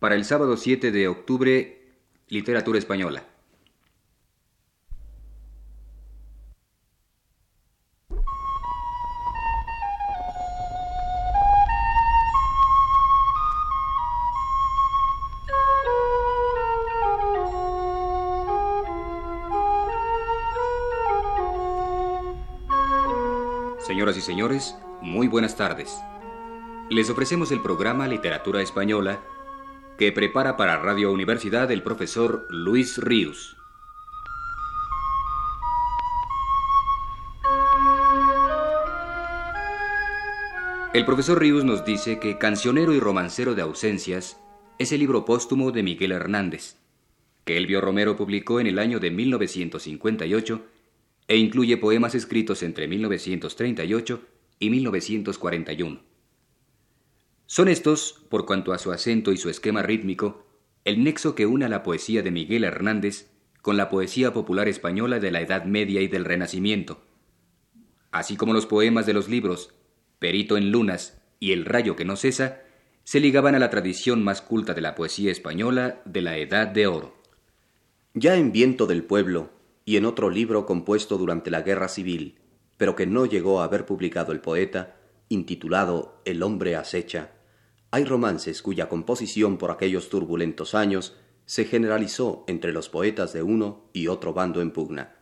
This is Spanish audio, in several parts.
para el sábado 7 de octubre, Literatura Española. Señoras y señores, muy buenas tardes. Les ofrecemos el programa Literatura Española que prepara para Radio Universidad el profesor Luis Ríos. El profesor Ríos nos dice que Cancionero y Romancero de Ausencias es el libro póstumo de Miguel Hernández, que Elvio Romero publicó en el año de 1958 e incluye poemas escritos entre 1938 y 1941. Son estos, por cuanto a su acento y su esquema rítmico, el nexo que une la poesía de Miguel Hernández con la poesía popular española de la Edad Media y del Renacimiento, así como los poemas de los libros Perito en Lunas y El Rayo que no cesa, se ligaban a la tradición más culta de la poesía española de la Edad de Oro. Ya en Viento del Pueblo, y en otro libro compuesto durante la Guerra Civil, pero que no llegó a haber publicado el poeta, intitulado El hombre acecha, hay romances cuya composición por aquellos turbulentos años se generalizó entre los poetas de uno y otro bando en pugna.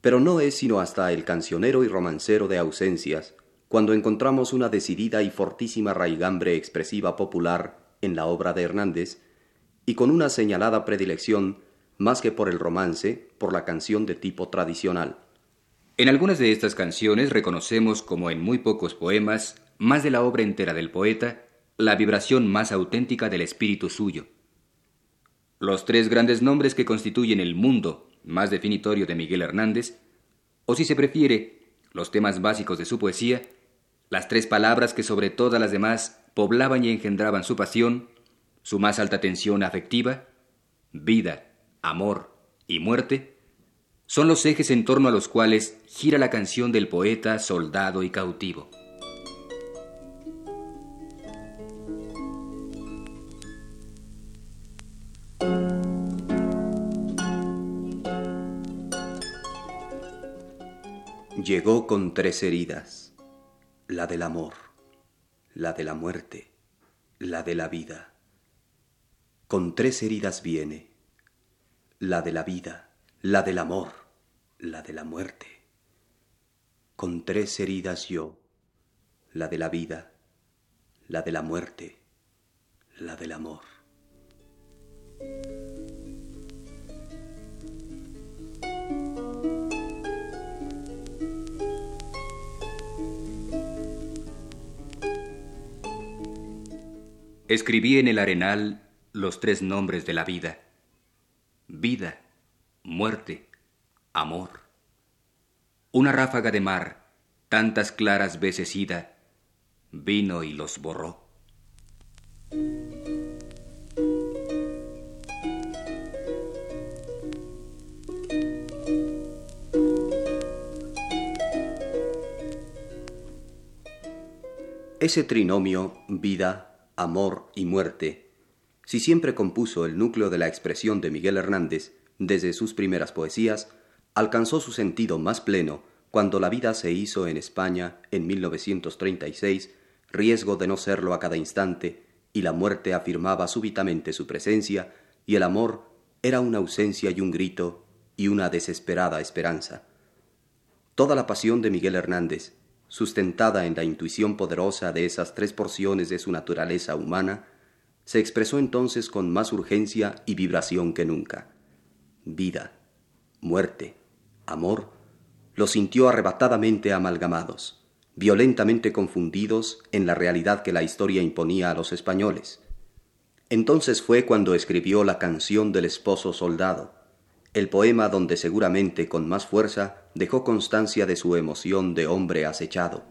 Pero no es sino hasta el cancionero y romancero de ausencias cuando encontramos una decidida y fortísima raigambre expresiva popular en la obra de Hernández y con una señalada predilección más que por el romance, por la canción de tipo tradicional. En algunas de estas canciones reconocemos, como en muy pocos poemas, más de la obra entera del poeta, la vibración más auténtica del espíritu suyo. Los tres grandes nombres que constituyen el mundo más definitorio de Miguel Hernández, o si se prefiere, los temas básicos de su poesía, las tres palabras que sobre todas las demás poblaban y engendraban su pasión, su más alta tensión afectiva, vida, amor y muerte, son los ejes en torno a los cuales gira la canción del poeta, soldado y cautivo. Llegó con tres heridas, la del amor, la de la muerte, la de la vida. Con tres heridas viene la de la vida, la del amor, la de la muerte. Con tres heridas yo, la de la vida, la de la muerte, la del amor. Escribí en el arenal los tres nombres de la vida vida, muerte, amor. Una ráfaga de mar, tantas claras veces ida, vino y los borró. Ese trinomio, vida, amor y muerte, si siempre compuso el núcleo de la expresión de Miguel Hernández desde sus primeras poesías, alcanzó su sentido más pleno cuando la vida se hizo en España en 1936, riesgo de no serlo a cada instante, y la muerte afirmaba súbitamente su presencia, y el amor era una ausencia y un grito y una desesperada esperanza. Toda la pasión de Miguel Hernández, sustentada en la intuición poderosa de esas tres porciones de su naturaleza humana, se expresó entonces con más urgencia y vibración que nunca. Vida, muerte, amor, los sintió arrebatadamente amalgamados, violentamente confundidos en la realidad que la historia imponía a los españoles. Entonces fue cuando escribió la canción del esposo soldado, el poema donde seguramente con más fuerza dejó constancia de su emoción de hombre acechado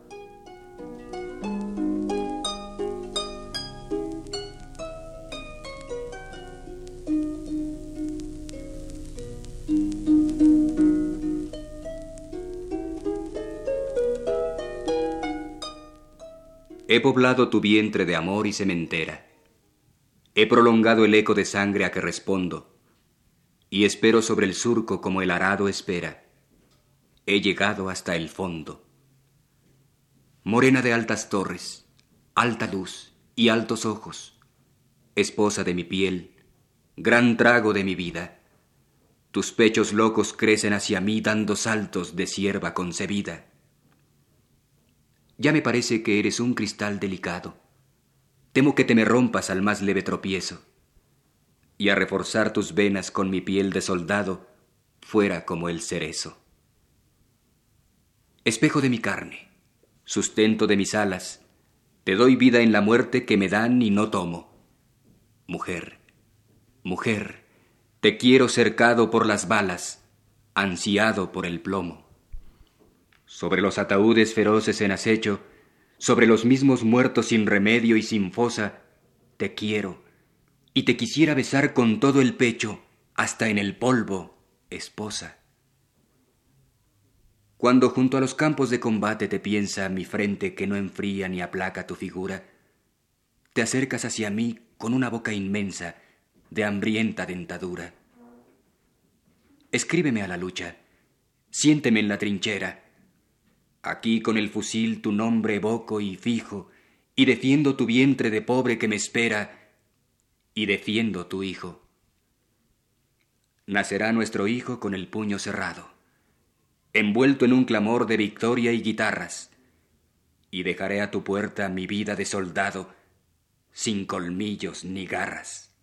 He poblado tu vientre de amor y sementera. He prolongado el eco de sangre a que respondo, y espero sobre el surco como el arado espera. He llegado hasta el fondo. Morena de altas torres, alta luz y altos ojos, esposa de mi piel, gran trago de mi vida, tus pechos locos crecen hacia mí dando saltos de sierva concebida. Ya me parece que eres un cristal delicado Temo que te me rompas al más leve tropiezo, y a reforzar tus venas con mi piel de soldado, fuera como el cerezo. Espejo de mi carne, sustento de mis alas, te doy vida en la muerte que me dan y no tomo. Mujer, mujer, te quiero cercado por las balas, ansiado por el plomo. Sobre los ataúdes feroces en acecho, sobre los mismos muertos sin remedio y sin fosa, te quiero, y te quisiera besar con todo el pecho, hasta en el polvo, esposa. Cuando junto a los campos de combate te piensa mi frente que no enfría ni aplaca tu figura, te acercas hacia mí con una boca inmensa de hambrienta dentadura. Escríbeme a la lucha, siénteme en la trinchera, Aquí con el fusil tu nombre evoco y fijo, y defiendo tu vientre de pobre que me espera, y defiendo tu hijo. Nacerá nuestro hijo con el puño cerrado, envuelto en un clamor de victoria y guitarras, y dejaré a tu puerta mi vida de soldado, sin colmillos ni garras.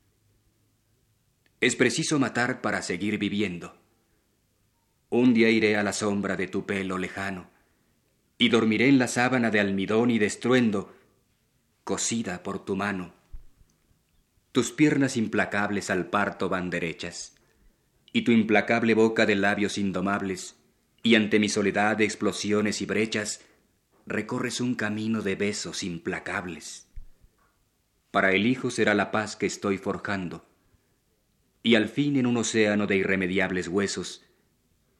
Es preciso matar para seguir viviendo. Un día iré a la sombra de tu pelo lejano, y dormiré en la sábana de almidón y de estruendo, cosida por tu mano. Tus piernas implacables al parto van derechas, y tu implacable boca de labios indomables, y ante mi soledad de explosiones y brechas, recorres un camino de besos implacables. Para el hijo será la paz que estoy forjando, y al fin en un océano de irremediables huesos,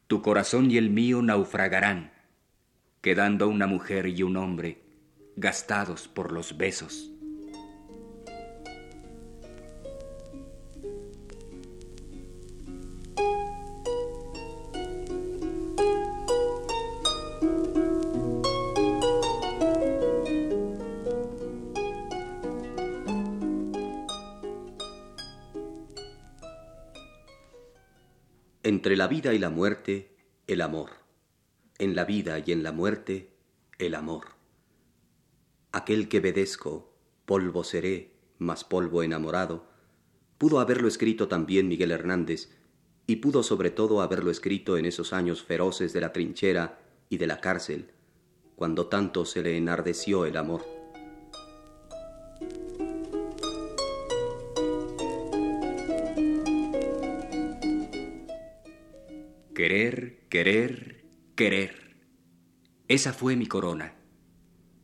tu corazón y el mío naufragarán, quedando una mujer y un hombre gastados por los besos. Entre la vida y la muerte, el amor en la vida y en la muerte, el amor. Aquel que obedezco, polvo seré, más polvo enamorado, pudo haberlo escrito también Miguel Hernández, y pudo sobre todo haberlo escrito en esos años feroces de la trinchera y de la cárcel, cuando tanto se le enardeció el amor. Querer, querer, querer. Esa fue mi corona.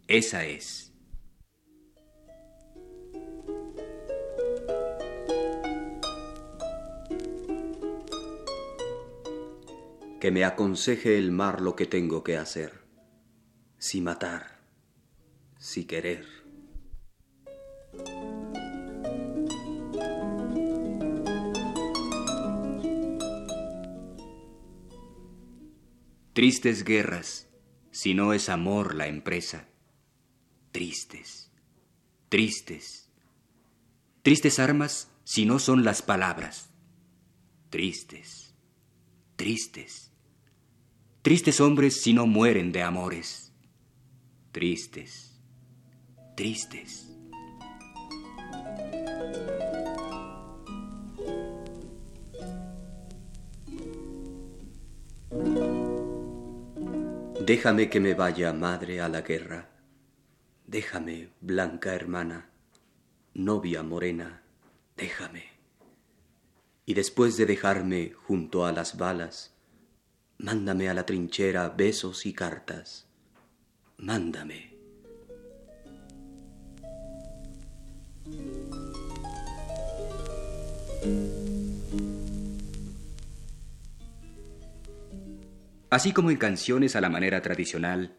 Esa es. Que me aconseje el mar lo que tengo que hacer. Si matar, si querer. Tristes guerras, si no es amor la empresa. Tristes, tristes. Tristes armas si no son las palabras. Tristes, tristes. Tristes hombres si no mueren de amores. Tristes, tristes. Déjame que me vaya, madre, a la guerra. Déjame, blanca hermana, novia morena, déjame. Y después de dejarme junto a las balas, mándame a la trinchera besos y cartas. Mándame. Así como en canciones a la manera tradicional,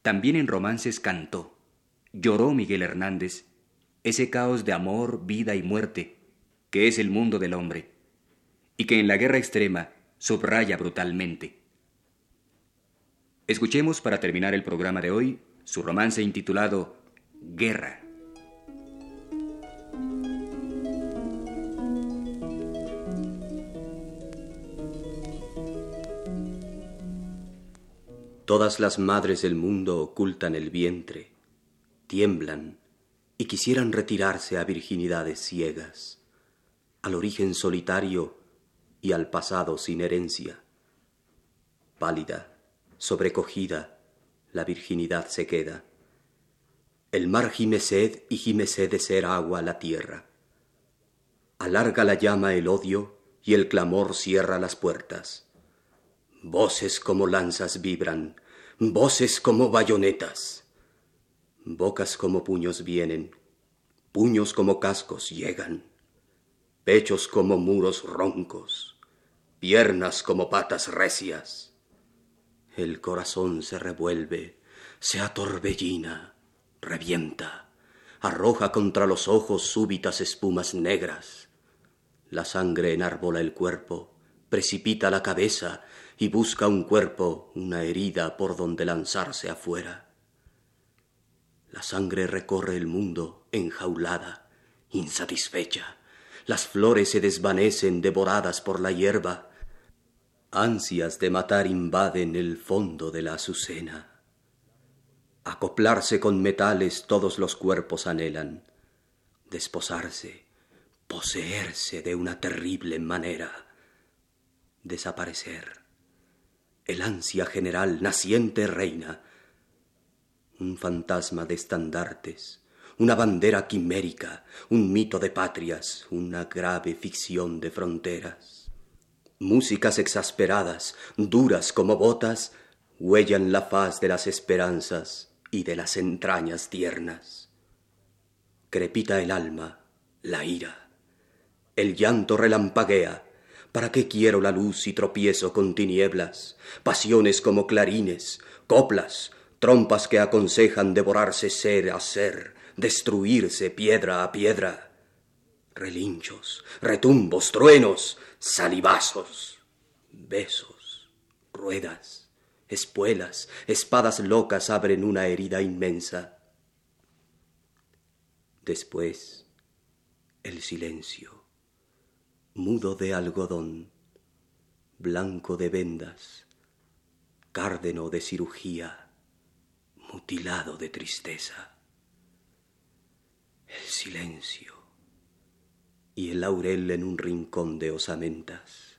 también en romances cantó, lloró Miguel Hernández ese caos de amor, vida y muerte, que es el mundo del hombre, y que en la guerra extrema subraya brutalmente. Escuchemos para terminar el programa de hoy su romance intitulado Guerra. Todas las madres del mundo ocultan el vientre, tiemblan y quisieran retirarse a virginidades ciegas, al origen solitario y al pasado sin herencia. Pálida, sobrecogida, la virginidad se queda. El mar gime sed y gime sed de ser agua la tierra. Alarga la llama el odio y el clamor cierra las puertas. Voces como lanzas vibran, voces como bayonetas. Bocas como puños vienen, puños como cascos llegan, pechos como muros roncos, piernas como patas recias. El corazón se revuelve, se atorbellina, revienta, arroja contra los ojos súbitas espumas negras. La sangre enarbola el cuerpo, precipita la cabeza y busca un cuerpo, una herida por donde lanzarse afuera. La sangre recorre el mundo enjaulada, insatisfecha. Las flores se desvanecen devoradas por la hierba. Ansias de matar invaden el fondo de la azucena. Acoplarse con metales todos los cuerpos anhelan. Desposarse, poseerse de una terrible manera. Desaparecer el ansia general naciente reina, un fantasma de estandartes, una bandera quimérica, un mito de patrias, una grave ficción de fronteras. Músicas exasperadas, duras como botas, huellan la faz de las esperanzas y de las entrañas tiernas. Crepita el alma, la ira. El llanto relampaguea, ¿Para qué quiero la luz y tropiezo con tinieblas? Pasiones como clarines, coplas, trompas que aconsejan devorarse ser a ser, destruirse piedra a piedra. Relinchos, retumbos, truenos, salivazos, besos, ruedas, espuelas, espadas locas abren una herida inmensa. Después, el silencio mudo de algodón, blanco de vendas, cárdeno de cirugía, mutilado de tristeza. El silencio y el laurel en un rincón de osamentas,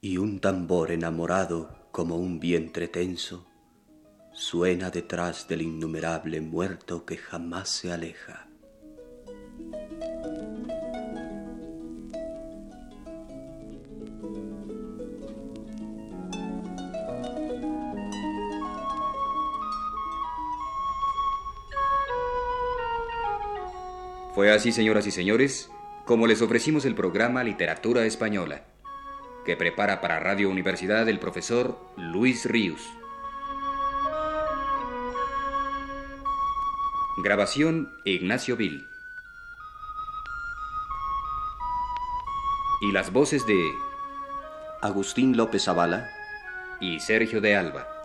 y un tambor enamorado como un vientre tenso suena detrás del innumerable muerto que jamás se aleja. Fue así, señoras y señores, como les ofrecimos el programa Literatura Española, que prepara para Radio Universidad el profesor Luis Ríos. Grabación Ignacio Vil. Y las voces de Agustín López Zavala y Sergio de Alba.